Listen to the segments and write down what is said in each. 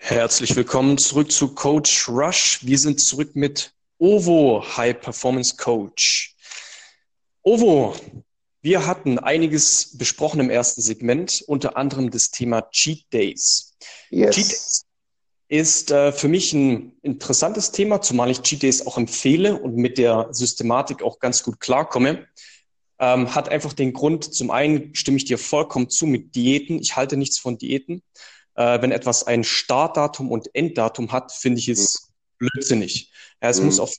Herzlich willkommen zurück zu Coach Rush. Wir sind zurück mit Ovo High Performance Coach. Ovo, wir hatten einiges besprochen im ersten Segment, unter anderem das Thema Cheat Days. Yes. Cheat Days ist äh, für mich ein interessantes Thema, zumal ich Cheat Days auch empfehle und mit der Systematik auch ganz gut klarkomme. Ähm, hat einfach den Grund, zum einen stimme ich dir vollkommen zu mit Diäten. Ich halte nichts von Diäten äh, wenn etwas ein Startdatum und Enddatum hat, finde ich es mhm. blödsinnig. Ja, es mhm. muss auch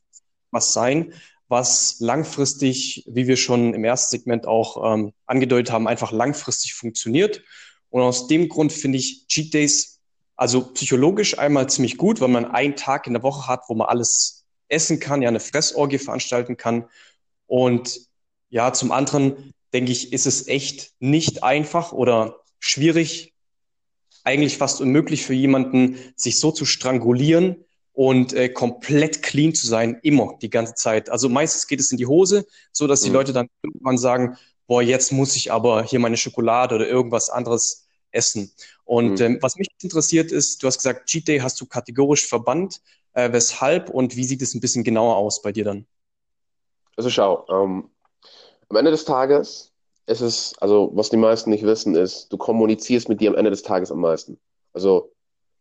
was sein, was langfristig, wie wir schon im ersten Segment auch ähm, angedeutet haben, einfach langfristig funktioniert. Und aus dem Grund finde ich Cheat Days also psychologisch einmal ziemlich gut, weil man einen Tag in der Woche hat, wo man alles essen kann, ja eine Fressorgie veranstalten kann. Und ja, zum anderen denke ich, ist es echt nicht einfach oder schwierig, eigentlich fast unmöglich für jemanden, sich so zu strangulieren und äh, komplett clean zu sein, immer die ganze Zeit. Also meistens geht es in die Hose, so dass die mhm. Leute dann irgendwann sagen, boah, jetzt muss ich aber hier meine Schokolade oder irgendwas anderes essen. Und mhm. ähm, was mich interessiert ist, du hast gesagt, Cheat Day hast du kategorisch verbannt. Äh, weshalb und wie sieht es ein bisschen genauer aus bei dir dann? Also schau, ähm, am Ende des Tages es ist, also was die meisten nicht wissen, ist, du kommunizierst mit dir am Ende des Tages am meisten. Also,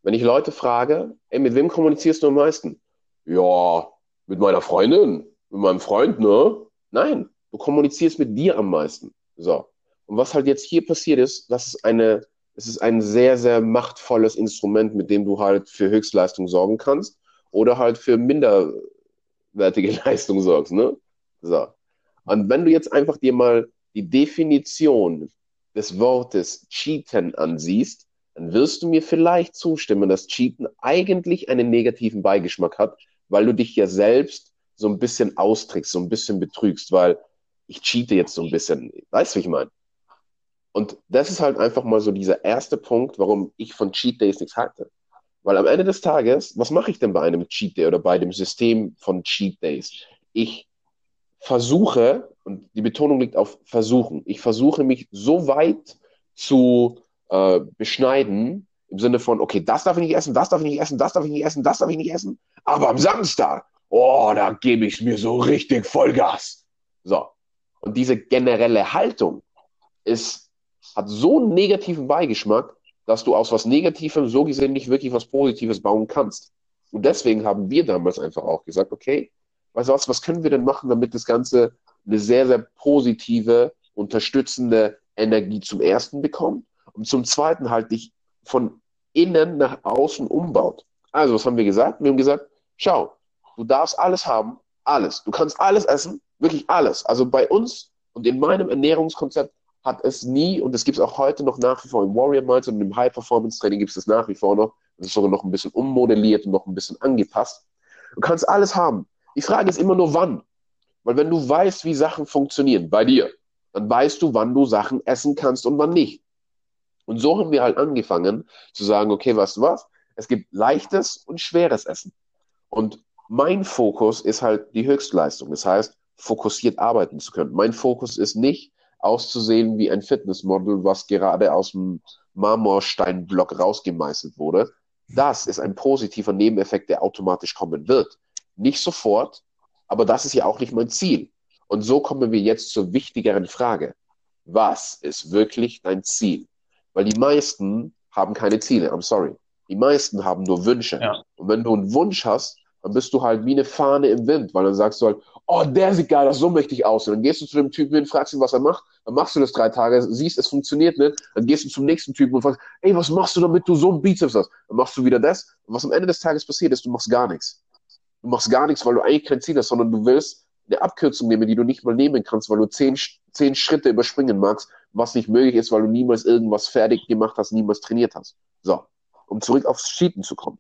wenn ich Leute frage, ey, mit wem kommunizierst du am meisten? Ja, mit meiner Freundin, mit meinem Freund, ne? Nein, du kommunizierst mit dir am meisten. So. Und was halt jetzt hier passiert ist, das ist eine, es ist ein sehr, sehr machtvolles Instrument, mit dem du halt für Höchstleistung sorgen kannst oder halt für minderwertige Leistung sorgst, ne? So. Und wenn du jetzt einfach dir mal die Definition des Wortes Cheaten ansiehst, dann wirst du mir vielleicht zustimmen, dass Cheaten eigentlich einen negativen Beigeschmack hat, weil du dich ja selbst so ein bisschen austrickst, so ein bisschen betrügst, weil ich cheate jetzt so ein bisschen. Weißt du, wie ich meine? Und das ist halt einfach mal so dieser erste Punkt, warum ich von Cheat Days nichts halte. Weil am Ende des Tages, was mache ich denn bei einem Cheat Day oder bei dem System von Cheat Days? Ich versuche, und die Betonung liegt auf versuchen, ich versuche mich so weit zu äh, beschneiden, im Sinne von, okay, das darf ich nicht essen, das darf ich nicht essen, das darf ich nicht essen, das darf ich nicht essen, aber am Samstag, oh, da gebe ich mir so richtig Vollgas. So. Und diese generelle Haltung ist, hat so einen negativen Beigeschmack, dass du aus was Negativem so gesehen nicht wirklich was Positives bauen kannst. Und deswegen haben wir damals einfach auch gesagt, okay, weißt du was, was können wir denn machen, damit das Ganze eine sehr, sehr positive, unterstützende Energie zum ersten bekommt und zum zweiten halt dich von innen nach außen umbaut. Also, was haben wir gesagt? Wir haben gesagt, schau, du darfst alles haben, alles. Du kannst alles essen, wirklich alles. Also bei uns und in meinem Ernährungskonzept hat es nie, und es gibt es auch heute noch nach wie vor im Warrior Mindset und im High Performance Training gibt es das nach wie vor noch. Das ist sogar noch ein bisschen ummodelliert und noch ein bisschen angepasst. Du kannst alles haben. Die Frage ist immer nur, wann. Weil wenn du weißt, wie Sachen funktionieren bei dir, dann weißt du, wann du Sachen essen kannst und wann nicht. Und so haben wir halt angefangen zu sagen, okay, weißt du was? Es gibt leichtes und schweres Essen. Und mein Fokus ist halt die Höchstleistung. Das heißt, fokussiert arbeiten zu können. Mein Fokus ist nicht auszusehen wie ein Fitnessmodel, was gerade aus dem Marmorsteinblock rausgemeißelt wurde. Das ist ein positiver Nebeneffekt, der automatisch kommen wird. Nicht sofort, aber das ist ja auch nicht mein Ziel. Und so kommen wir jetzt zur wichtigeren Frage. Was ist wirklich dein Ziel? Weil die meisten haben keine Ziele, I'm sorry. Die meisten haben nur Wünsche. Ja. Und wenn du einen Wunsch hast, dann bist du halt wie eine Fahne im Wind, weil dann sagst du halt, oh, der sieht geil aus, so möchte ich aus. Und dann gehst du zu dem Typen hin, fragst ihn, was er macht, dann machst du das drei Tage, siehst, es funktioniert nicht, dann gehst du zum nächsten Typen und fragst, ey, was machst du, damit du so einen Bizeps hast? Dann machst du wieder das. Und was am Ende des Tages passiert ist, du machst gar nichts. Du machst gar nichts, weil du eigentlich kein Ziel hast, sondern du willst eine Abkürzung nehmen, die du nicht mal nehmen kannst, weil du zehn, zehn Schritte überspringen magst, was nicht möglich ist, weil du niemals irgendwas fertig gemacht hast, niemals trainiert hast. So, um zurück aufs Cheaten zu kommen.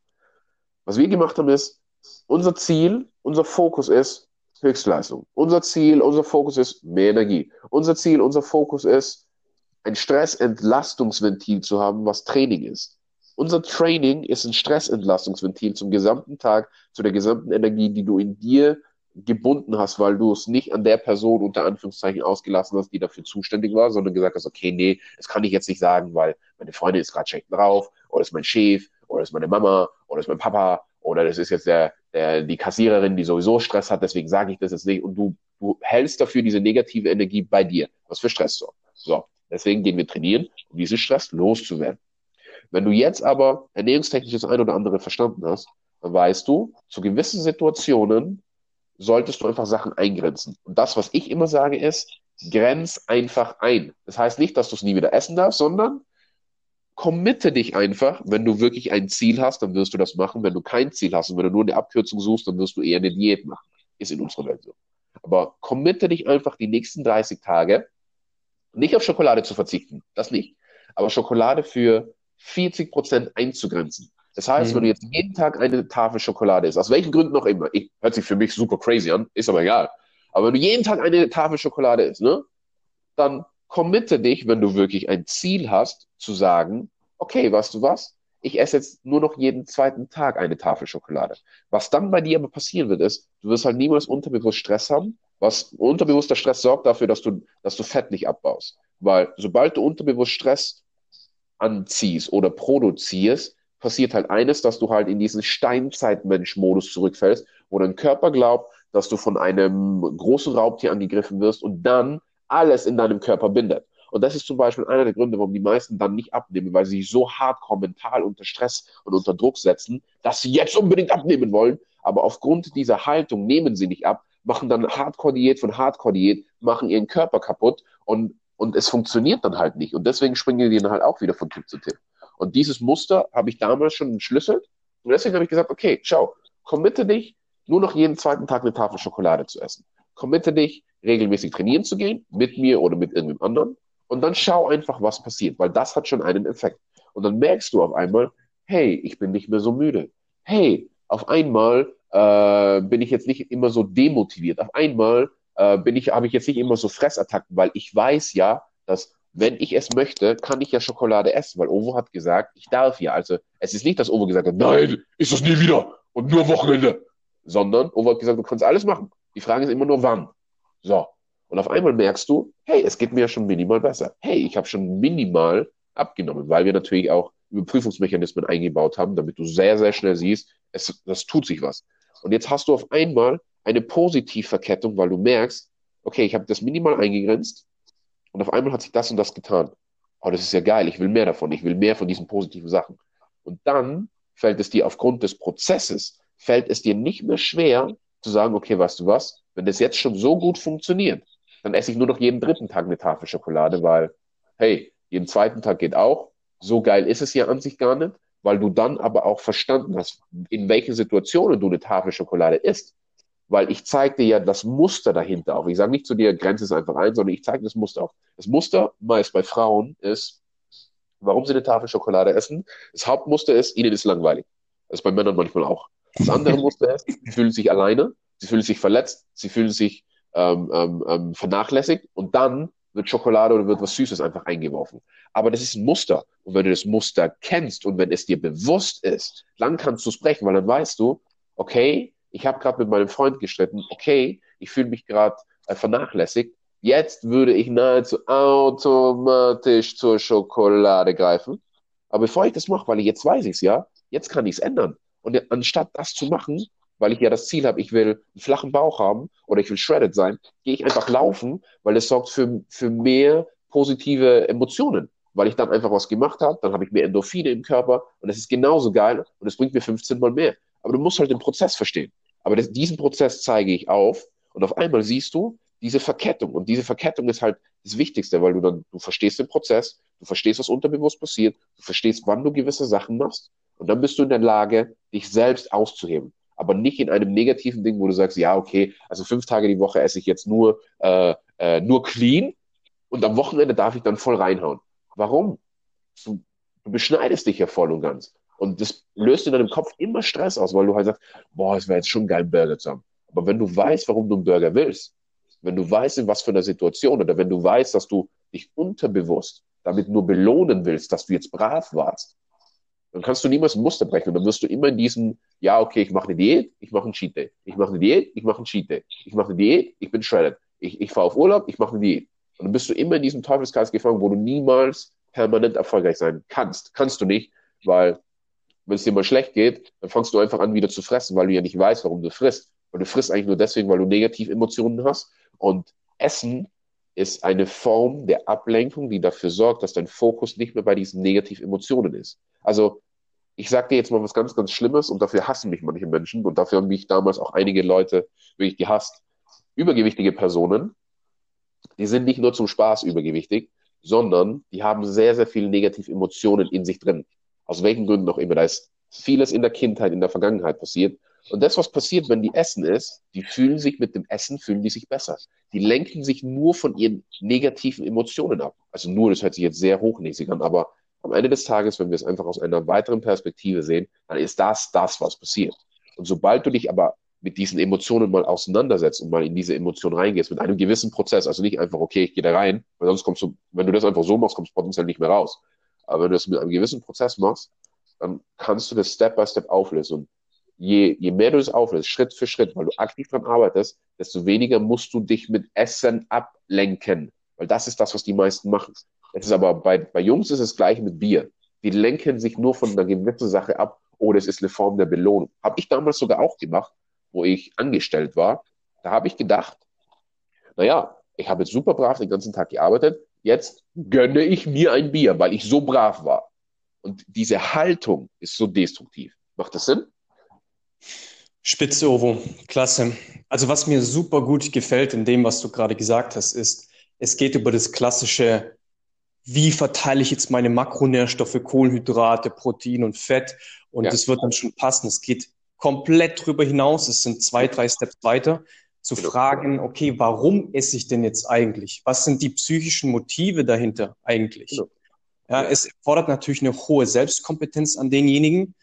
Was wir gemacht haben ist, unser Ziel, unser Fokus ist Höchstleistung. Unser Ziel, unser Fokus ist mehr Energie. Unser Ziel, unser Fokus ist, ein Stressentlastungsventil zu haben, was Training ist. Unser Training ist ein Stressentlastungsventil zum gesamten Tag, zu der gesamten Energie, die du in dir gebunden hast, weil du es nicht an der Person unter Anführungszeichen ausgelassen hast, die dafür zuständig war, sondern gesagt hast, okay, nee, das kann ich jetzt nicht sagen, weil meine Freundin ist gerade schlecht drauf, oder ist mein Chef, oder ist meine Mama oder ist mein Papa oder das ist jetzt der, der, die Kassiererin, die sowieso Stress hat, deswegen sage ich das jetzt nicht und du, du hältst dafür diese negative Energie bei dir, was für Stress sorgt. So, deswegen gehen wir trainieren, um diesen Stress loszuwerden. Wenn du jetzt aber ernährungstechnisch das ein oder andere verstanden hast, dann weißt du, zu gewissen Situationen solltest du einfach Sachen eingrenzen. Und das, was ich immer sage, ist, grenz einfach ein. Das heißt nicht, dass du es nie wieder essen darfst, sondern committe dich einfach. Wenn du wirklich ein Ziel hast, dann wirst du das machen. Wenn du kein Ziel hast und wenn du nur eine Abkürzung suchst, dann wirst du eher eine Diät machen. Ist in unserer Welt so. Aber committe dich einfach die nächsten 30 Tage, nicht auf Schokolade zu verzichten. Das nicht. Aber Schokolade für 40 Prozent einzugrenzen. Das heißt, mhm. wenn du jetzt jeden Tag eine Tafel Schokolade isst, aus welchen Gründen auch immer, ich, hört sich für mich super crazy an, ist aber egal. Aber wenn du jeden Tag eine Tafel Schokolade isst, ne, dann committe dich, wenn du wirklich ein Ziel hast, zu sagen, okay, weißt du was? Ich esse jetzt nur noch jeden zweiten Tag eine Tafel Schokolade. Was dann bei dir aber passieren wird, ist, du wirst halt niemals unterbewusst Stress haben. Was unterbewusster Stress sorgt dafür, dass du, dass du Fett nicht abbaust. Weil sobald du unterbewusst Stress anziehst oder produzierst, passiert halt eines, dass du halt in diesen Steinzeitmensch-Modus zurückfällst, wo dein Körper glaubt, dass du von einem großen Raubtier angegriffen wirst und dann alles in deinem Körper bindet. Und das ist zum Beispiel einer der Gründe, warum die meisten dann nicht abnehmen, weil sie sich so hardcore mental unter Stress und unter Druck setzen, dass sie jetzt unbedingt abnehmen wollen. Aber aufgrund dieser Haltung nehmen sie nicht ab, machen dann Hardcore-Diät von Hardcore-Diät, machen ihren Körper kaputt und, und es funktioniert dann halt nicht. Und deswegen springen die dann halt auch wieder von Tipp zu Tipp. Und dieses Muster habe ich damals schon entschlüsselt. Und deswegen habe ich gesagt, okay, schau, committe dich, nur noch jeden zweiten Tag eine Tafel Schokolade zu essen. Committe dich, regelmäßig trainieren zu gehen, mit mir oder mit irgendeinem anderen. Und dann schau einfach, was passiert, weil das hat schon einen Effekt. Und dann merkst du auf einmal, hey, ich bin nicht mehr so müde. Hey, auf einmal äh, bin ich jetzt nicht immer so demotiviert. Auf einmal äh, bin ich, habe ich jetzt nicht immer so Fressattacken, weil ich weiß ja, dass wenn ich es möchte, kann ich ja Schokolade essen, weil Ovo hat gesagt, ich darf ja. Also es ist nicht, dass Ovo gesagt hat, nein, ist das nie wieder und nur Wochenende, sondern Ovo hat gesagt, du kannst alles machen. Die Frage ist immer nur, wann. So. Und auf einmal merkst du, hey, es geht mir ja schon minimal besser. Hey, ich habe schon minimal abgenommen, weil wir natürlich auch Überprüfungsmechanismen eingebaut haben, damit du sehr, sehr schnell siehst, es, das tut sich was. Und jetzt hast du auf einmal eine Positivverkettung, weil du merkst, okay, ich habe das minimal eingegrenzt, und auf einmal hat sich das und das getan. Oh, das ist ja geil, ich will mehr davon, ich will mehr von diesen positiven Sachen. Und dann fällt es dir aufgrund des Prozesses, fällt es dir nicht mehr schwer zu sagen, okay, weißt du was, wenn das jetzt schon so gut funktioniert, dann esse ich nur noch jeden dritten Tag eine Tafel Schokolade, weil, hey, jeden zweiten Tag geht auch. So geil ist es ja an sich gar nicht, weil du dann aber auch verstanden hast, in welchen Situationen du eine Tafel Schokolade isst weil ich zeige dir ja das Muster dahinter auch. Ich sage nicht zu dir, grenze es einfach ein, sondern ich zeige das Muster auch. Das Muster meist bei Frauen ist, warum sie eine Tafel Schokolade essen. Das Hauptmuster ist, ihnen ist langweilig. Das ist bei Männern manchmal auch. Das andere Muster ist, sie fühlen sich alleine, sie fühlen sich verletzt, sie fühlen sich ähm, ähm, ähm, vernachlässigt und dann wird Schokolade oder wird was Süßes einfach eingeworfen. Aber das ist ein Muster. Und wenn du das Muster kennst und wenn es dir bewusst ist, dann kannst du es brechen, weil dann weißt du, okay, ich habe gerade mit meinem Freund gestritten, okay, ich fühle mich gerade äh, vernachlässigt, jetzt würde ich nahezu automatisch zur Schokolade greifen. Aber bevor ich das mache, weil ich jetzt weiß ich es ja, jetzt kann ich es ändern. Und anstatt das zu machen, weil ich ja das Ziel habe, ich will einen flachen Bauch haben oder ich will shredded sein, gehe ich einfach laufen, weil es sorgt für, für mehr positive Emotionen. Weil ich dann einfach was gemacht habe, dann habe ich mehr Endorphine im Körper und es ist genauso geil und es bringt mir 15 Mal mehr. Aber du musst halt den Prozess verstehen. Aber das, diesen Prozess zeige ich auf und auf einmal siehst du diese Verkettung. Und diese Verkettung ist halt das Wichtigste, weil du dann, du verstehst den Prozess, du verstehst, was unterbewusst passiert, du verstehst, wann du gewisse Sachen machst und dann bist du in der Lage, dich selbst auszuheben. Aber nicht in einem negativen Ding, wo du sagst, ja, okay, also fünf Tage die Woche esse ich jetzt nur, äh, äh, nur clean und am Wochenende darf ich dann voll reinhauen. Warum? Du, du beschneidest dich ja voll und ganz. Und das löst in deinem Kopf immer Stress aus, weil du halt sagst, boah, es wäre jetzt schon geil, einen Burger zu haben. Aber wenn du weißt, warum du einen Burger willst, wenn du weißt, in was für einer Situation, oder wenn du weißt, dass du dich unterbewusst damit nur belohnen willst, dass du jetzt brav warst, dann kannst du niemals ein Muster brechen. Und dann wirst du immer in diesem, ja, okay, ich mache eine Diät, ich mache einen Cheat Day. Ich mache eine Diät, ich mache einen Cheat Day. Ich mache eine Diät, ich bin shredded. Ich, ich fahre auf Urlaub, ich mache eine Diät. Und dann bist du immer in diesem Teufelskreis gefangen, wo du niemals permanent erfolgreich sein kannst. Kannst du nicht, weil wenn es dir mal schlecht geht, dann fangst du einfach an, wieder zu fressen, weil du ja nicht weißt, warum du frisst. Weil du frisst eigentlich nur deswegen, weil du negative Emotionen hast. Und Essen ist eine Form der Ablenkung, die dafür sorgt, dass dein Fokus nicht mehr bei diesen negativen Emotionen ist. Also, ich sag dir jetzt mal was ganz, ganz Schlimmes und dafür hassen mich manche Menschen und dafür haben mich damals auch einige Leute wirklich gehasst. Übergewichtige Personen, die sind nicht nur zum Spaß übergewichtig, sondern die haben sehr, sehr viele negative Emotionen in sich drin. Aus welchen Gründen auch immer. Da ist vieles in der Kindheit, in der Vergangenheit passiert. Und das, was passiert, wenn die essen ist, die fühlen sich mit dem Essen, fühlen die sich besser. Die lenken sich nur von ihren negativen Emotionen ab. Also nur, das hört sich jetzt sehr hochnäsig an, aber am Ende des Tages, wenn wir es einfach aus einer weiteren Perspektive sehen, dann ist das das, was passiert. Und sobald du dich aber mit diesen Emotionen mal auseinandersetzt und mal in diese Emotion reingehst, mit einem gewissen Prozess, also nicht einfach, okay, ich gehe da rein, weil sonst kommst du, wenn du das einfach so machst, kommst du potenziell nicht mehr raus. Aber wenn du das mit einem gewissen Prozess machst, dann kannst du das Step by Step auflösen. Und je, je mehr du es auflöst, Schritt für Schritt, weil du aktiv dran arbeitest, desto weniger musst du dich mit Essen ablenken. Weil das ist das, was die meisten machen. Es ist aber bei, bei Jungs ist es gleich mit Bier. Die lenken sich nur von einer gewissen Sache ab oder es ist eine Form der Belohnung. Habe ich damals sogar auch gemacht, wo ich angestellt war. Da habe ich gedacht, naja, ich habe jetzt super brav den ganzen Tag gearbeitet. Jetzt gönne ich mir ein Bier, weil ich so brav war. Und diese Haltung ist so destruktiv. Macht das Sinn? Spitze, Ovo. Klasse. Also was mir super gut gefällt in dem, was du gerade gesagt hast, ist, es geht über das klassische, wie verteile ich jetzt meine Makronährstoffe, Kohlenhydrate, Protein und Fett und ja. das wird dann schon passen. Es geht komplett drüber hinaus. Es sind zwei, drei Steps weiter zu genau. fragen, okay, warum esse ich denn jetzt eigentlich? Was sind die psychischen Motive dahinter eigentlich? Genau. Ja, es erfordert natürlich eine hohe Selbstkompetenz an denjenigen,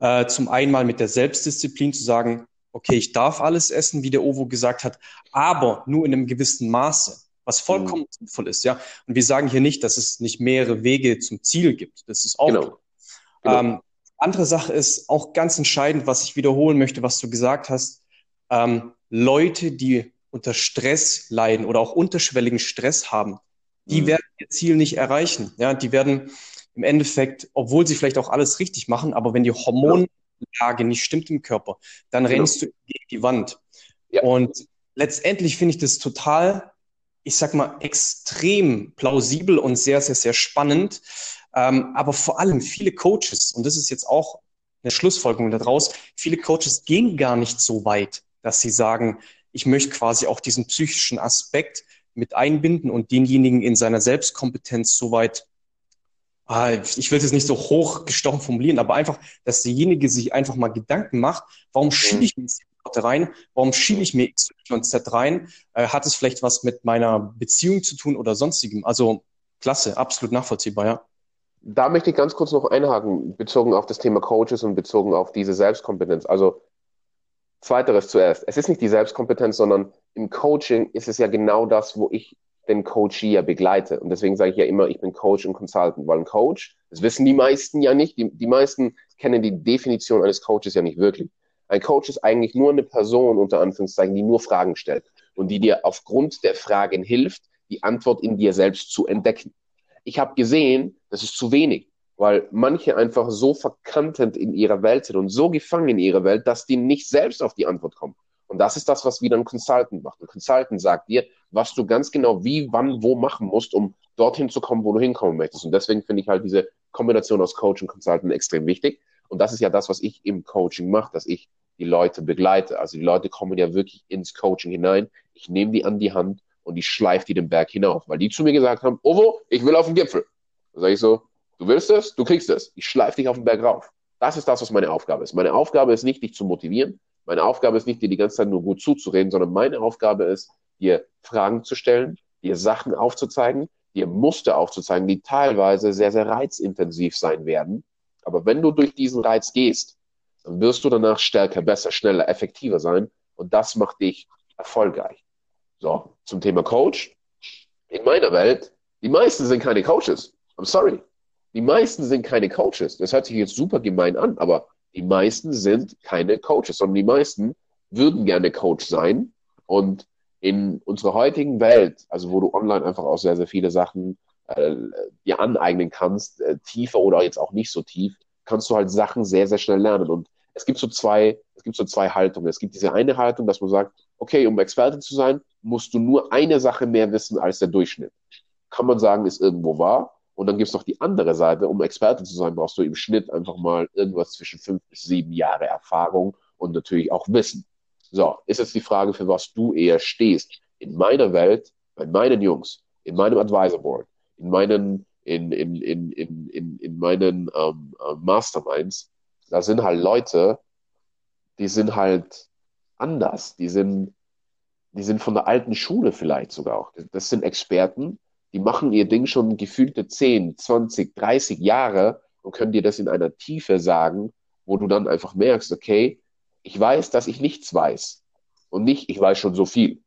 äh, zum einen mal mit der Selbstdisziplin zu sagen, okay, ich darf alles essen, wie der Ovo gesagt hat, aber nur in einem gewissen Maße, was vollkommen mhm. sinnvoll ist, ja. Und wir sagen hier nicht, dass es nicht mehrere Wege zum Ziel gibt. Das ist auch. Genau. genau. Ähm, andere Sache ist auch ganz entscheidend, was ich wiederholen möchte, was du gesagt hast. Ähm, Leute, die unter Stress leiden oder auch unterschwelligen Stress haben, die mhm. werden ihr Ziel nicht erreichen. Ja, die werden im Endeffekt, obwohl sie vielleicht auch alles richtig machen, aber wenn die Hormonlage nicht stimmt im Körper, dann genau. rennst du gegen die Wand. Ja. Und letztendlich finde ich das total, ich sag mal, extrem plausibel und sehr, sehr, sehr spannend. Ähm, aber vor allem viele Coaches, und das ist jetzt auch eine Schlussfolgerung daraus, viele Coaches gehen gar nicht so weit, dass sie sagen, ich möchte quasi auch diesen psychischen Aspekt mit einbinden und denjenigen in seiner Selbstkompetenz so weit Ah, ich will es jetzt nicht so hochgestochen formulieren, aber einfach, dass derjenige sich einfach mal Gedanken macht, warum schiebe ich Worte rein, warum schiebe ich mir X, und Z rein, äh, hat es vielleicht was mit meiner Beziehung zu tun oder sonstigem? Also klasse, absolut nachvollziehbar, ja. Da möchte ich ganz kurz noch einhaken, bezogen auf das Thema Coaches und bezogen auf diese Selbstkompetenz. Also zweiteres zuerst. Es ist nicht die Selbstkompetenz, sondern im Coaching ist es ja genau das, wo ich den Coach ja begleite. Und deswegen sage ich ja immer, ich bin Coach und Consultant, weil ein Coach, das wissen die meisten ja nicht, die, die meisten kennen die Definition eines Coaches ja nicht wirklich. Ein Coach ist eigentlich nur eine Person, unter Anführungszeichen, die nur Fragen stellt und die dir aufgrund der Fragen hilft, die Antwort in dir selbst zu entdecken. Ich habe gesehen, das ist zu wenig, weil manche einfach so verkantend in ihrer Welt sind und so gefangen in ihrer Welt, dass die nicht selbst auf die Antwort kommen. Und das ist das, was wieder ein Consultant macht. Ein Consultant sagt dir, was du ganz genau wie, wann, wo machen musst, um dorthin zu kommen, wo du hinkommen möchtest. Und deswegen finde ich halt diese Kombination aus Coach und Consultant extrem wichtig. Und das ist ja das, was ich im Coaching mache, dass ich die Leute begleite. Also die Leute kommen ja wirklich ins Coaching hinein. Ich nehme die an die Hand und ich schleife die den Berg hinauf, weil die zu mir gesagt haben, Ovo, ich will auf den Gipfel. Da sage ich so, du willst es, du kriegst es. Ich schleife dich auf den Berg rauf. Das ist das, was meine Aufgabe ist. Meine Aufgabe ist nicht, dich zu motivieren, meine Aufgabe ist nicht, dir die ganze Zeit nur gut zuzureden, sondern meine Aufgabe ist, dir Fragen zu stellen, dir Sachen aufzuzeigen, dir Muster aufzuzeigen, die teilweise sehr, sehr reizintensiv sein werden. Aber wenn du durch diesen Reiz gehst, dann wirst du danach stärker, besser, schneller, effektiver sein. Und das macht dich erfolgreich. So, zum Thema Coach. In meiner Welt, die meisten sind keine Coaches. I'm sorry. Die meisten sind keine Coaches. Das hört sich jetzt super gemein an, aber die meisten sind keine Coaches, sondern die meisten würden gerne Coach sein. Und in unserer heutigen Welt, also wo du online einfach auch sehr, sehr viele Sachen äh, dir aneignen kannst, äh, tiefer oder jetzt auch nicht so tief, kannst du halt Sachen sehr, sehr schnell lernen. Und es gibt so zwei, es gibt so zwei Haltungen. Es gibt diese eine Haltung, dass man sagt, okay, um Experte zu sein, musst du nur eine Sache mehr wissen als der Durchschnitt. Kann man sagen, ist irgendwo wahr. Und dann gibt es noch die andere Seite, um Experte zu sein, brauchst du im Schnitt einfach mal irgendwas zwischen fünf bis sieben Jahre Erfahrung und natürlich auch Wissen. So, ist jetzt die Frage, für was du eher stehst. In meiner Welt, bei meinen Jungs, in meinem Advisor Board, in meinen, in, in, in, in, in, in meinen ähm, äh, Masterminds, da sind halt Leute, die sind halt anders. Die sind, die sind von der alten Schule vielleicht sogar auch. Das sind Experten, die machen ihr Ding schon gefühlte 10, 20, 30 Jahre und können dir das in einer Tiefe sagen, wo du dann einfach merkst, okay, ich weiß, dass ich nichts weiß. Und nicht, ich weiß schon so viel.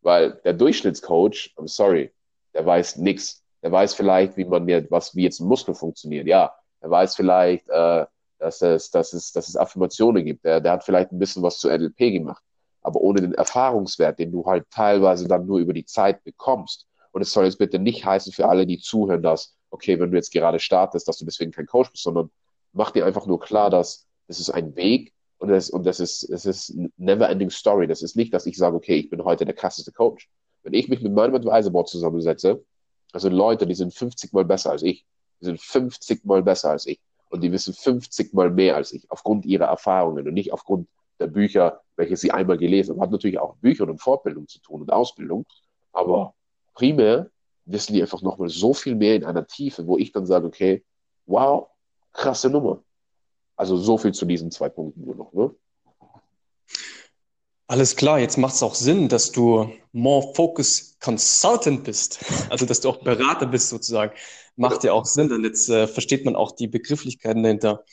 Weil der Durchschnittscoach, I'm sorry, der weiß nichts. Der weiß vielleicht, wie man mir, was, wie jetzt ein Muskel funktioniert. Ja, er weiß vielleicht, äh, dass es, dass es, dass es Affirmationen gibt. Der, der hat vielleicht ein bisschen was zu NLP gemacht. Aber ohne den Erfahrungswert, den du halt teilweise dann nur über die Zeit bekommst. Und es soll jetzt bitte nicht heißen für alle, die zuhören, dass, okay, wenn du jetzt gerade startest, dass du deswegen kein Coach bist, sondern mach dir einfach nur klar, dass das ist ein Weg und das, und das ist, das ist never ending story. Das ist nicht, dass ich sage, okay, ich bin heute der krasseste Coach. Wenn ich mich mit meinem Advisor Board zusammensetze, also Leute, die sind 50 mal besser als ich, die sind 50 mal besser als ich und die wissen 50 mal mehr als ich, aufgrund ihrer Erfahrungen und nicht aufgrund der Bücher, welche sie einmal gelesen haben. Hat natürlich auch Bücher und Fortbildung zu tun und Ausbildung, aber primär wissen die einfach nochmal so viel mehr in einer Tiefe, wo ich dann sage, okay, wow, krasse Nummer. Also so viel zu diesen zwei Punkten nur noch. Ne? Alles klar, jetzt macht es auch Sinn, dass du More Focus Consultant bist, also dass du auch Berater bist sozusagen. Macht ja auch Sinn, denn jetzt äh, versteht man auch die Begrifflichkeiten dahinter.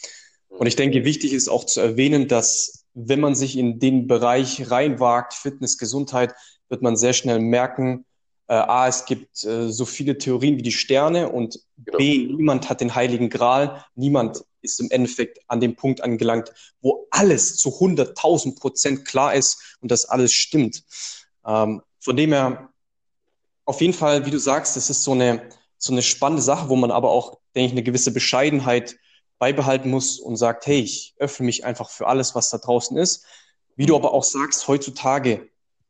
Und ich denke, wichtig ist auch zu erwähnen, dass wenn man sich in den Bereich reinwagt, Fitness, Gesundheit, wird man sehr schnell merken, äh, A, es gibt äh, so viele Theorien wie die Sterne und genau. B, niemand hat den heiligen Gral, niemand ist im Endeffekt an dem Punkt angelangt, wo alles zu 100.000 Prozent klar ist und das alles stimmt. Ähm, von dem her, auf jeden Fall, wie du sagst, das ist so eine, so eine spannende Sache, wo man aber auch, denke ich, eine gewisse Bescheidenheit beibehalten muss und sagt, hey, ich öffne mich einfach für alles, was da draußen ist. Wie du aber auch sagst, heutzutage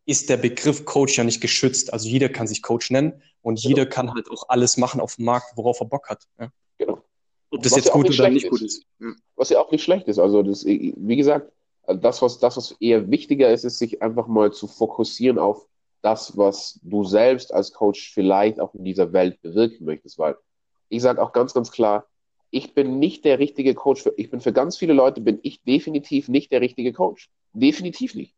ist der Begriff Coach ja nicht geschützt. Also jeder kann sich Coach nennen und genau. jeder kann halt auch alles machen auf dem Markt, worauf er Bock hat. Ja. Genau. Ob das was jetzt gut oder nicht gut ist. Ja. Was ja auch nicht schlecht ist. Also das, wie gesagt, das was, das, was eher wichtiger ist, ist, sich einfach mal zu fokussieren auf das, was du selbst als Coach vielleicht auch in dieser Welt bewirken möchtest. Weil ich sage auch ganz, ganz klar, ich bin nicht der richtige Coach. Für, ich bin für ganz viele Leute, bin ich definitiv nicht der richtige Coach. Definitiv nicht.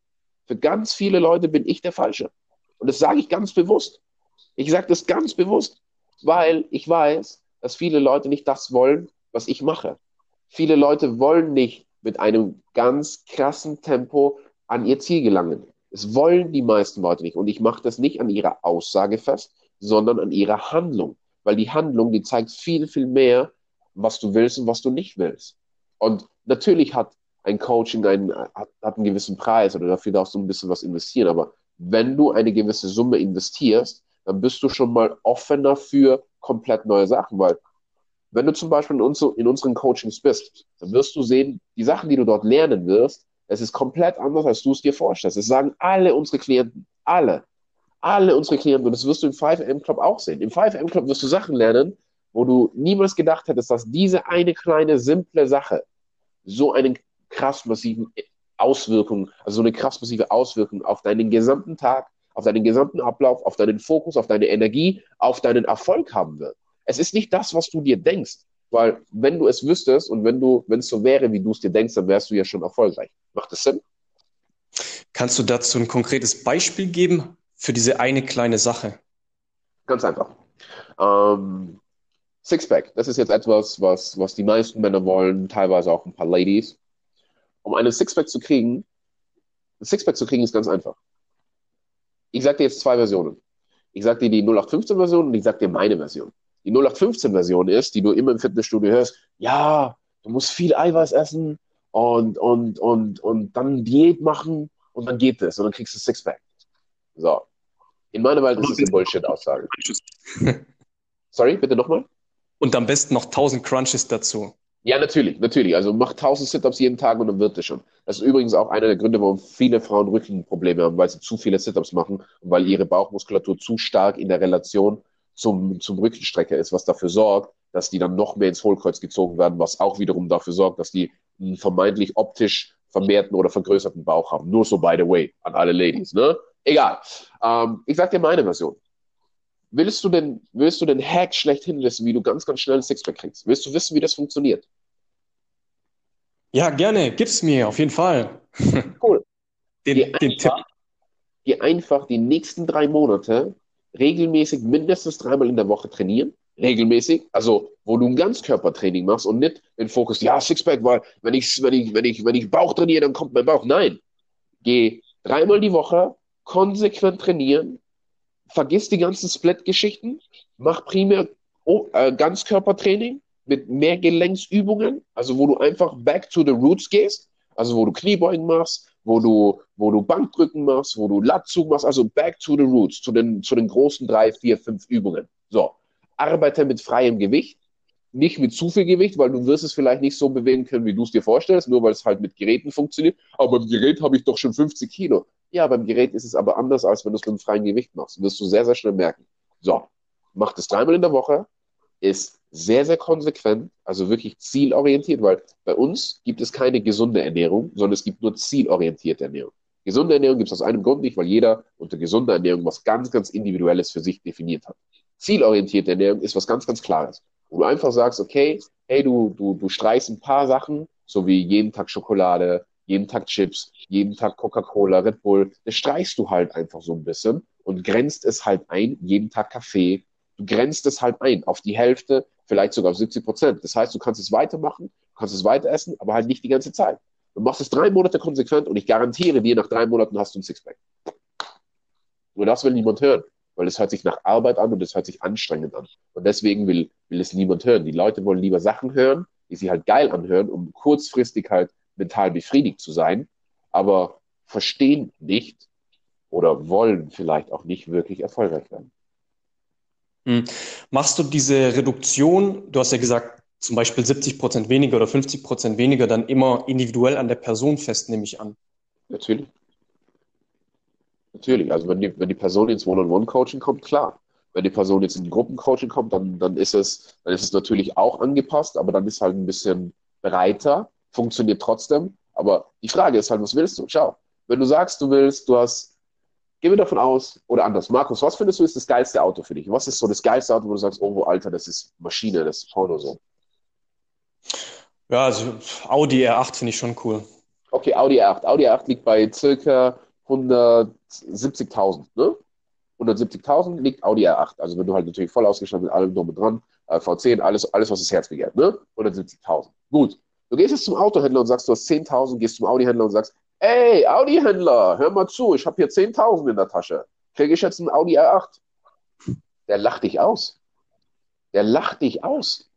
Für ganz viele Leute bin ich der Falsche. Und das sage ich ganz bewusst. Ich sage das ganz bewusst, weil ich weiß, dass viele Leute nicht das wollen, was ich mache. Viele Leute wollen nicht mit einem ganz krassen Tempo an ihr Ziel gelangen. Es wollen die meisten Leute nicht. Und ich mache das nicht an ihrer Aussage fest, sondern an ihrer Handlung. Weil die Handlung, die zeigt viel, viel mehr, was du willst und was du nicht willst. Und natürlich hat ein Coaching einen, hat, hat einen gewissen Preis oder dafür darfst du ein bisschen was investieren. Aber wenn du eine gewisse Summe investierst, dann bist du schon mal offener für komplett neue Sachen, weil wenn du zum Beispiel in, uns, in unseren Coachings bist, dann wirst du sehen, die Sachen, die du dort lernen wirst, es ist komplett anders, als du es dir vorstellst. Das sagen alle unsere Klienten, alle, alle unsere Klienten, und das wirst du im 5M Club auch sehen. Im 5M Club wirst du Sachen lernen, wo du niemals gedacht hättest, dass diese eine kleine, simple Sache so einen krass massiven Auswirkung, also so eine krass massive Auswirkung auf deinen gesamten Tag, auf deinen gesamten Ablauf, auf deinen Fokus, auf deine Energie, auf deinen Erfolg haben wird. Es ist nicht das, was du dir denkst. Weil wenn du es wüsstest und wenn du, wenn es so wäre, wie du es dir denkst, dann wärst du ja schon erfolgreich. Macht das Sinn? Kannst du dazu ein konkretes Beispiel geben für diese eine kleine Sache? Ganz einfach. Ähm, Sixpack, das ist jetzt etwas, was, was die meisten Männer wollen, teilweise auch ein paar Ladies. Um einen Sixpack zu kriegen, ein Sixpack zu kriegen ist ganz einfach. Ich sag dir jetzt zwei Versionen. Ich sag dir die 0815-Version und ich sag dir meine Version. Die 0815-Version ist, die du immer im Fitnessstudio hörst, ja, du musst viel Eiweiß essen und, und, und, und dann Diät machen und dann geht es und dann kriegst du Sixpack. So. In meiner Welt ist es eine Bullshit-Aussage. Sorry, bitte nochmal? Und am besten noch 1000 Crunches dazu. Ja, natürlich, natürlich. Also mach 1000 Sit-Ups jeden Tag und dann wird es schon. Das ist übrigens auch einer der Gründe, warum viele Frauen Rückenprobleme haben, weil sie zu viele Sit-Ups machen und weil ihre Bauchmuskulatur zu stark in der Relation zum, zum Rückenstrecker ist, was dafür sorgt, dass die dann noch mehr ins Hohlkreuz gezogen werden, was auch wiederum dafür sorgt, dass die einen vermeintlich optisch vermehrten oder vergrößerten Bauch haben. Nur so by the way an alle Ladies, ne? Egal. Ähm, ich sag dir meine Version. Willst du den, willst du den Hack schlechthin wissen, wie du ganz, ganz schnell ein Sixpack kriegst? Willst du wissen, wie das funktioniert? Ja, gerne. Gib's mir, auf jeden Fall. Cool. Den, Geh den Tipp. einfach, geh einfach die nächsten drei Monate regelmäßig mindestens dreimal in der Woche trainieren. Regelmäßig. Also, wo du ein Ganzkörpertraining machst und nicht den Fokus, ja, Sixpack, weil wenn ich, wenn ich, wenn ich, wenn ich Bauch trainiere, dann kommt mein Bauch. Nein. Geh dreimal die Woche konsequent trainieren, vergiss die ganzen Split-Geschichten, mach primär oh, äh, Ganzkörpertraining mit mehr Gelenksübungen, also wo du einfach back to the roots gehst, also wo du Kniebeugen machst, wo du, wo du Bankdrücken machst, wo du Latzug machst, also back to the roots, zu den, zu den großen drei, vier, fünf Übungen. So, arbeite mit freiem Gewicht, nicht mit zu viel Gewicht, weil du wirst es vielleicht nicht so bewegen können, wie du es dir vorstellst, nur weil es halt mit Geräten funktioniert. Aber beim Gerät habe ich doch schon 50 Kilo. Ja, beim Gerät ist es aber anders, als wenn du es mit einem freien Gewicht machst. Wirst du sehr, sehr schnell merken. So, mach das dreimal in der Woche, ist sehr, sehr konsequent, also wirklich zielorientiert, weil bei uns gibt es keine gesunde Ernährung, sondern es gibt nur zielorientierte Ernährung. Gesunde Ernährung gibt es aus einem Grund nicht, weil jeder unter gesunder Ernährung was ganz, ganz Individuelles für sich definiert hat. Zielorientierte Ernährung ist was ganz, ganz Klares. Wo du einfach sagst, okay, hey, du, du, du streichst ein paar Sachen, so wie jeden Tag Schokolade, jeden Tag Chips, jeden Tag Coca-Cola, Red Bull, das streichst du halt einfach so ein bisschen und grenzt es halt ein, jeden Tag Kaffee, du grenzt es halt ein auf die Hälfte, vielleicht sogar auf 70 Prozent. Das heißt, du kannst es weitermachen, du kannst es weiter essen, aber halt nicht die ganze Zeit. Du machst es drei Monate konsequent und ich garantiere dir, nach drei Monaten hast du ein Sixpack. Nur das will niemand hören, weil es hört sich nach Arbeit an und es hört sich anstrengend an. Und deswegen will, will es niemand hören. Die Leute wollen lieber Sachen hören, die sie halt geil anhören, um kurzfristig halt mental befriedigt zu sein, aber verstehen nicht oder wollen vielleicht auch nicht wirklich erfolgreich werden. Hm. Machst du diese Reduktion, du hast ja gesagt, zum Beispiel 70 Prozent weniger oder 50 Prozent weniger, dann immer individuell an der Person fest, nehme ich an? Natürlich. Natürlich. Also wenn die, wenn die Person ins One-on-One-Coaching kommt, klar. Wenn die Person jetzt in Gruppencoaching kommt, dann, dann ist es, dann ist es natürlich auch angepasst, aber dann ist halt ein bisschen breiter, funktioniert trotzdem. Aber die Frage ist halt, was willst du? Schau, wenn du sagst, du willst, du hast, gehen wir davon aus, oder anders, Markus, was findest du ist das geilste Auto für dich? Was ist so das geilste Auto, wo du sagst, oh, Alter, das ist Maschine, das ist Porno so? Ja, also Audi R8 finde ich schon cool. Okay, Audi R8. Audi R8 liegt bei circa 170.000, ne? 170.000 liegt Audi R8. Also wenn du halt natürlich voll ausgestattet mit allem drum und dran, äh, V10, alles, alles, was das Herz begehrt, ne? 170.000. Gut. Du gehst jetzt zum Autohändler und sagst, du hast 10.000, gehst zum Audi-Händler und sagst, ey, Audi-Händler, hör mal zu, ich habe hier 10.000 in der Tasche. Kriege ich jetzt einen Audi R8? Der lacht dich aus. Der lacht dich aus.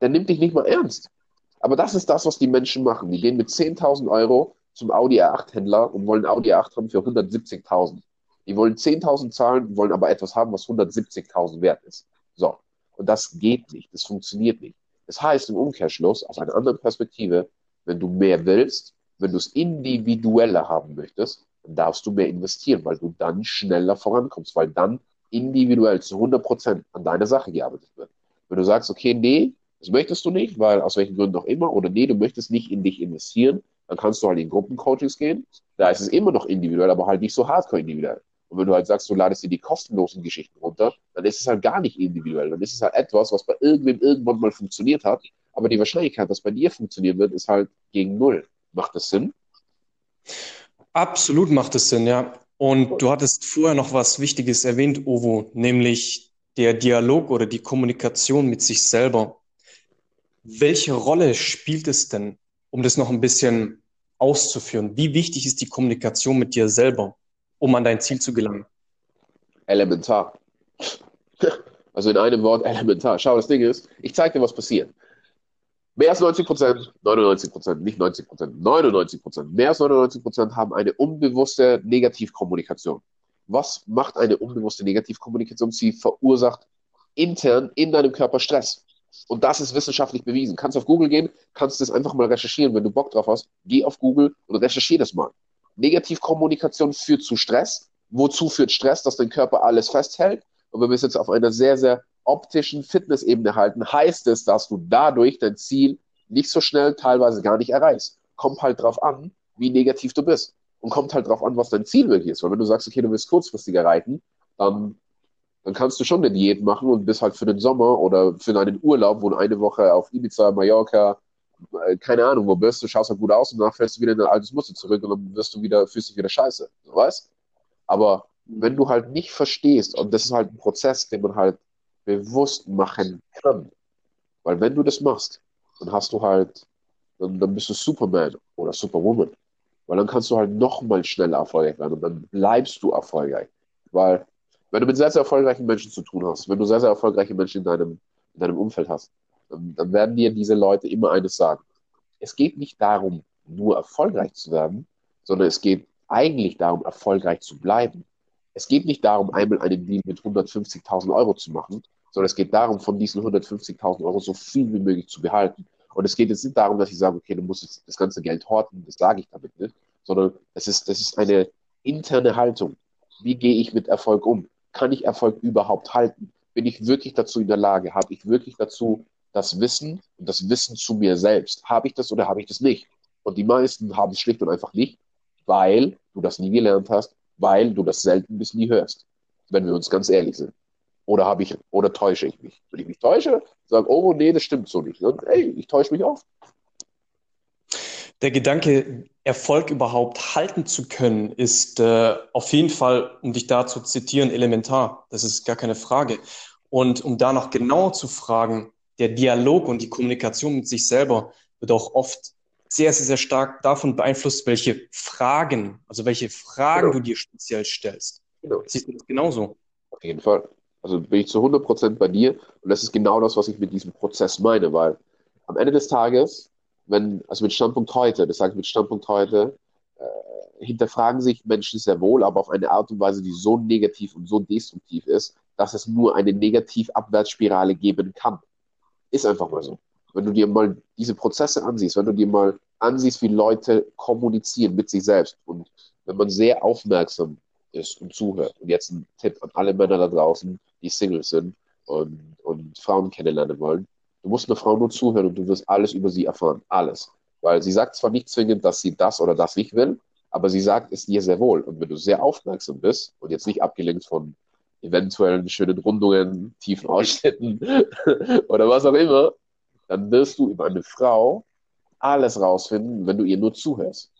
Der nimmt dich nicht mal ernst. Aber das ist das, was die Menschen machen. Die gehen mit 10.000 Euro zum Audi R8-Händler und wollen Audi R8 haben für 170.000. Die wollen 10.000 zahlen, wollen aber etwas haben, was 170.000 wert ist. So. Und das geht nicht. Das funktioniert nicht. Das heißt im Umkehrschluss, aus einer anderen Perspektive, wenn du mehr willst, wenn du es individueller haben möchtest, dann darfst du mehr investieren, weil du dann schneller vorankommst, weil dann individuell zu 100% an deiner Sache gearbeitet wird. Wenn du sagst, okay, nee, das möchtest du nicht, weil aus welchen Gründen auch immer, oder nee, du möchtest nicht in dich investieren, dann kannst du halt in Gruppencoachings gehen. Da ist es immer noch individuell, aber halt nicht so hardcore individuell. Und wenn du halt sagst, du ladest dir die kostenlosen Geschichten runter, dann ist es halt gar nicht individuell. Dann ist es halt etwas, was bei irgendwem irgendwann mal funktioniert hat. Aber die Wahrscheinlichkeit, dass bei dir funktionieren wird, ist halt gegen null. Macht das Sinn? Absolut macht es Sinn, ja. Und du hattest vorher noch was Wichtiges erwähnt, Ovo, nämlich der Dialog oder die Kommunikation mit sich selber. Welche Rolle spielt es denn, um das noch ein bisschen auszuführen? Wie wichtig ist die Kommunikation mit dir selber? Um an dein Ziel zu gelangen? Elementar. Also in einem Wort elementar. Schau, das Ding ist, ich zeige dir, was passiert. Mehr als 90 Prozent, 99 Prozent, nicht 90 Prozent, 99 Prozent, mehr als 99 Prozent haben eine unbewusste Negativkommunikation. Was macht eine unbewusste Negativkommunikation? Sie verursacht intern in deinem Körper Stress. Und das ist wissenschaftlich bewiesen. Kannst auf Google gehen, kannst das einfach mal recherchieren, wenn du Bock drauf hast. Geh auf Google und recherchier das mal. Negativkommunikation führt zu Stress. Wozu führt Stress? Dass dein Körper alles festhält. Und wenn wir es jetzt auf einer sehr, sehr optischen Fitnessebene halten, heißt es, dass du dadurch dein Ziel nicht so schnell, teilweise gar nicht erreichst. Kommt halt drauf an, wie negativ du bist. Und kommt halt drauf an, was dein Ziel wirklich ist. Weil wenn du sagst, okay, du willst kurzfristig erreichen, dann, dann kannst du schon eine Diät machen und bist halt für den Sommer oder für deinen Urlaub, wo du eine Woche auf Ibiza, Mallorca, keine Ahnung, wo bist, du schaust halt gut aus und danach fällst du wieder in dein altes Muster zurück und dann wirst du wieder, fühlst dich wieder scheiße. So, weißt? Aber wenn du halt nicht verstehst, und das ist halt ein Prozess, den man halt bewusst machen kann. Weil wenn du das machst, dann hast du halt, dann, dann bist du Superman oder Superwoman. Weil dann kannst du halt nochmal schneller erfolgreich werden und dann bleibst du erfolgreich. Weil, wenn du mit sehr, sehr erfolgreichen Menschen zu tun hast, wenn du sehr, sehr erfolgreiche Menschen in deinem, in deinem Umfeld hast, dann, dann werden dir diese Leute immer eines sagen. Es geht nicht darum, nur erfolgreich zu werden, sondern es geht eigentlich darum, erfolgreich zu bleiben. Es geht nicht darum, einmal einen Deal mit 150.000 Euro zu machen, sondern es geht darum, von diesen 150.000 Euro so viel wie möglich zu behalten. Und es geht jetzt nicht darum, dass ich sage, okay, du musst jetzt das ganze Geld horten, das sage ich damit nicht, sondern es ist, das ist eine interne Haltung. Wie gehe ich mit Erfolg um? Kann ich Erfolg überhaupt halten? Bin ich wirklich dazu in der Lage? Habe ich wirklich dazu das Wissen und das Wissen zu mir selbst? Habe ich das oder habe ich das nicht? Und die meisten haben es schlicht und einfach nicht, weil du das nie gelernt hast, weil du das selten bis nie hörst. Wenn wir uns ganz ehrlich sind. Oder habe ich, oder täusche ich mich? Wenn ich mich täusche, sage, oh nee, das stimmt so nicht. Dann, ey, ich täusche mich auch. Der Gedanke, Erfolg überhaupt halten zu können, ist äh, auf jeden Fall, um dich da zu zitieren, elementar. Das ist gar keine Frage. Und um da noch genauer zu fragen, der Dialog und die Kommunikation mit sich selber wird auch oft sehr, sehr, sehr stark davon beeinflusst, welche Fragen, also welche Fragen genau. du dir speziell stellst. Genau. Siehst du das genauso? Auf jeden Fall. Also bin ich zu 100% bei dir und das ist genau das, was ich mit diesem Prozess meine, weil am Ende des Tages, wenn, also mit Standpunkt heute, das sage ich mit Standpunkt heute, äh, hinterfragen sich Menschen sehr wohl, aber auf eine Art und Weise, die so negativ und so destruktiv ist, dass es nur eine Negativ-Abwärtsspirale geben kann. Ist einfach mal so. Wenn du dir mal diese Prozesse ansiehst, wenn du dir mal ansiehst, wie Leute kommunizieren mit sich selbst und wenn man sehr aufmerksam ist und zuhört. Und jetzt ein Tipp an alle Männer da draußen, die Singles sind und, und Frauen kennenlernen wollen. Du musst einer Frau nur zuhören und du wirst alles über sie erfahren. Alles. Weil sie sagt zwar nicht zwingend, dass sie das oder das nicht will, aber sie sagt es dir sehr wohl. Und wenn du sehr aufmerksam bist und jetzt nicht abgelenkt von eventuellen schönen Rundungen, tiefen Ausschnitten oder was auch immer, dann wirst du über eine Frau alles rausfinden, wenn du ihr nur zuhörst.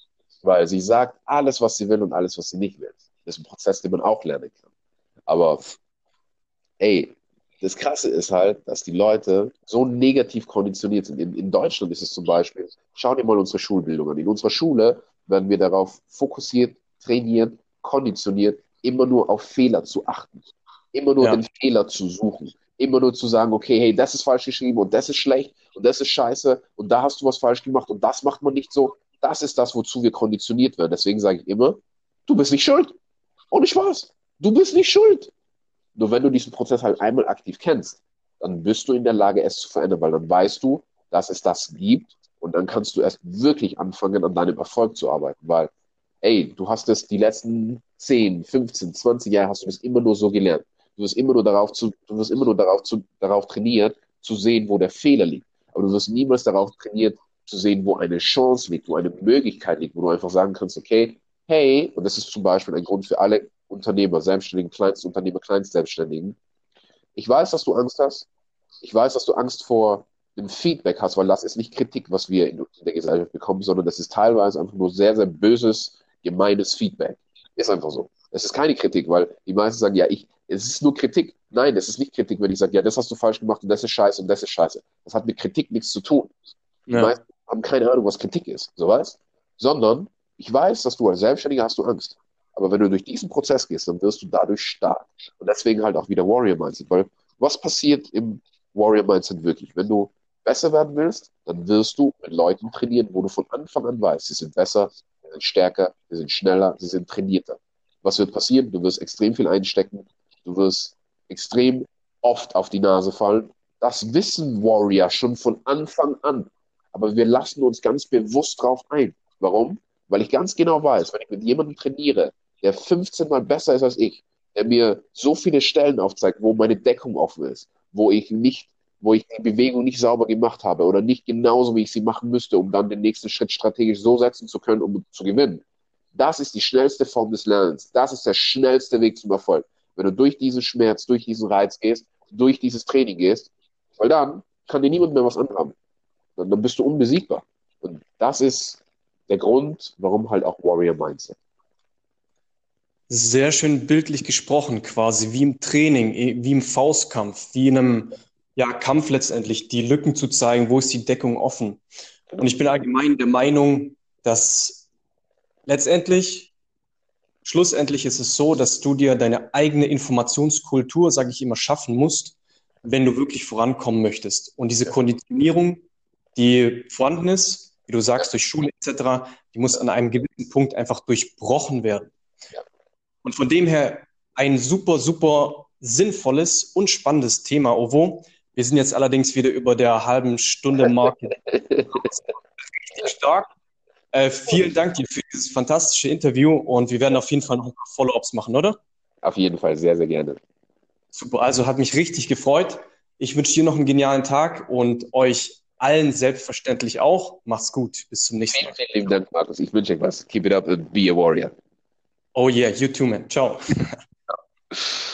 Weil sie sagt alles, was sie will und alles, was sie nicht will. Das ist ein Prozess, den man auch lernen kann. Aber ey, das Krasse ist halt, dass die Leute so negativ konditioniert sind. In, in Deutschland ist es zum Beispiel, schau dir mal unsere Schulbildung an. In unserer Schule werden wir darauf fokussiert, trainiert, konditioniert, immer nur auf Fehler zu achten. Immer nur ja. den Fehler zu suchen. Immer nur zu sagen, okay, hey, das ist falsch geschrieben und das ist schlecht und das ist scheiße und da hast du was falsch gemacht und das macht man nicht so. Das ist das, wozu wir konditioniert werden. Deswegen sage ich immer, du bist nicht schuld. Ohne Spaß. Du bist nicht schuld. Nur wenn du diesen Prozess halt einmal aktiv kennst, dann bist du in der Lage, es zu verändern, weil dann weißt du, dass es das gibt und dann kannst du erst wirklich anfangen, an deinem Erfolg zu arbeiten, weil, ey, du hast es die letzten 10, 15, 20 Jahre hast du das immer nur so gelernt. Du wirst immer nur darauf zu, du wirst immer nur darauf zu, darauf trainiert, zu sehen, wo der Fehler liegt. Aber du wirst niemals darauf trainiert, zu sehen, wo eine Chance liegt, wo eine Möglichkeit liegt, wo du einfach sagen kannst, okay, hey, und das ist zum Beispiel ein Grund für alle Unternehmer, Selbstständigen, Kleinstunternehmer, Kleinstselbstständigen. Ich weiß, dass du Angst hast. Ich weiß, dass du Angst vor dem Feedback hast, weil das ist nicht Kritik, was wir in der Gesellschaft bekommen, sondern das ist teilweise einfach nur sehr, sehr böses, gemeines Feedback. Ist einfach so. Es ist keine Kritik, weil die meisten sagen, ja, ich, es ist nur Kritik. Nein, es ist nicht Kritik, wenn ich sage, ja, das hast du falsch gemacht und das ist scheiße und das ist scheiße. Das hat mit Kritik nichts zu tun. Die ja. meisten haben keine Ahnung, was Kritik ist, so weißt? Sondern ich weiß, dass du als Selbstständiger hast du Angst. Aber wenn du durch diesen Prozess gehst, dann wirst du dadurch stark. Und deswegen halt auch wieder Warrior Mindset. Weil was passiert im Warrior Mindset wirklich? Wenn du besser werden willst, dann wirst du mit Leuten trainieren, wo du von Anfang an weißt, sie sind besser, sind stärker, sie sind schneller, sie sind trainierter. Was wird passieren? Du wirst extrem viel einstecken, du wirst extrem oft auf die Nase fallen Das wissen Warrior schon von Anfang an. Aber wir lassen uns ganz bewusst drauf ein. Warum? Weil ich ganz genau weiß, wenn ich mit jemandem trainiere, der 15 Mal besser ist als ich, der mir so viele Stellen aufzeigt, wo meine Deckung offen ist, wo ich nicht, wo ich die Bewegung nicht sauber gemacht habe oder nicht genauso, wie ich sie machen müsste, um dann den nächsten Schritt strategisch so setzen zu können, um zu gewinnen. Das ist die schnellste Form des Lernens. Das ist der schnellste Weg zum Erfolg. Wenn du durch diesen Schmerz, durch diesen Reiz gehst, durch dieses Training gehst, weil dann kann dir niemand mehr was anhaben. Dann, dann bist du unbesiegbar. Und das ist der Grund, warum halt auch Warrior Mindset. Sehr schön bildlich gesprochen, quasi wie im Training, wie im Faustkampf, wie in einem ja, Kampf letztendlich, die Lücken zu zeigen, wo ist die Deckung offen. Und ich bin allgemein der Meinung, dass letztendlich, schlussendlich ist es so, dass du dir deine eigene Informationskultur, sage ich immer, schaffen musst, wenn du wirklich vorankommen möchtest. Und diese Konditionierung, die vorhanden ist, wie du sagst, durch Schule etc., die muss an einem gewissen Punkt einfach durchbrochen werden. Und von dem her ein super, super sinnvolles und spannendes Thema, Ovo. Wir sind jetzt allerdings wieder über der halben Stunde Marke. Richtig stark. Äh, vielen Dank dir für dieses fantastische Interview und wir werden auf jeden Fall noch ein paar Follow-ups machen, oder? Auf jeden Fall, sehr, sehr gerne. Super, also hat mich richtig gefreut. Ich wünsche dir noch einen genialen Tag und euch allen selbstverständlich auch. Macht's gut. Bis zum nächsten Mal. Vielen, vielen Dank, Markus. Ich wünsche euch was. Keep it up and be a warrior. Oh yeah, you too, man. Ciao.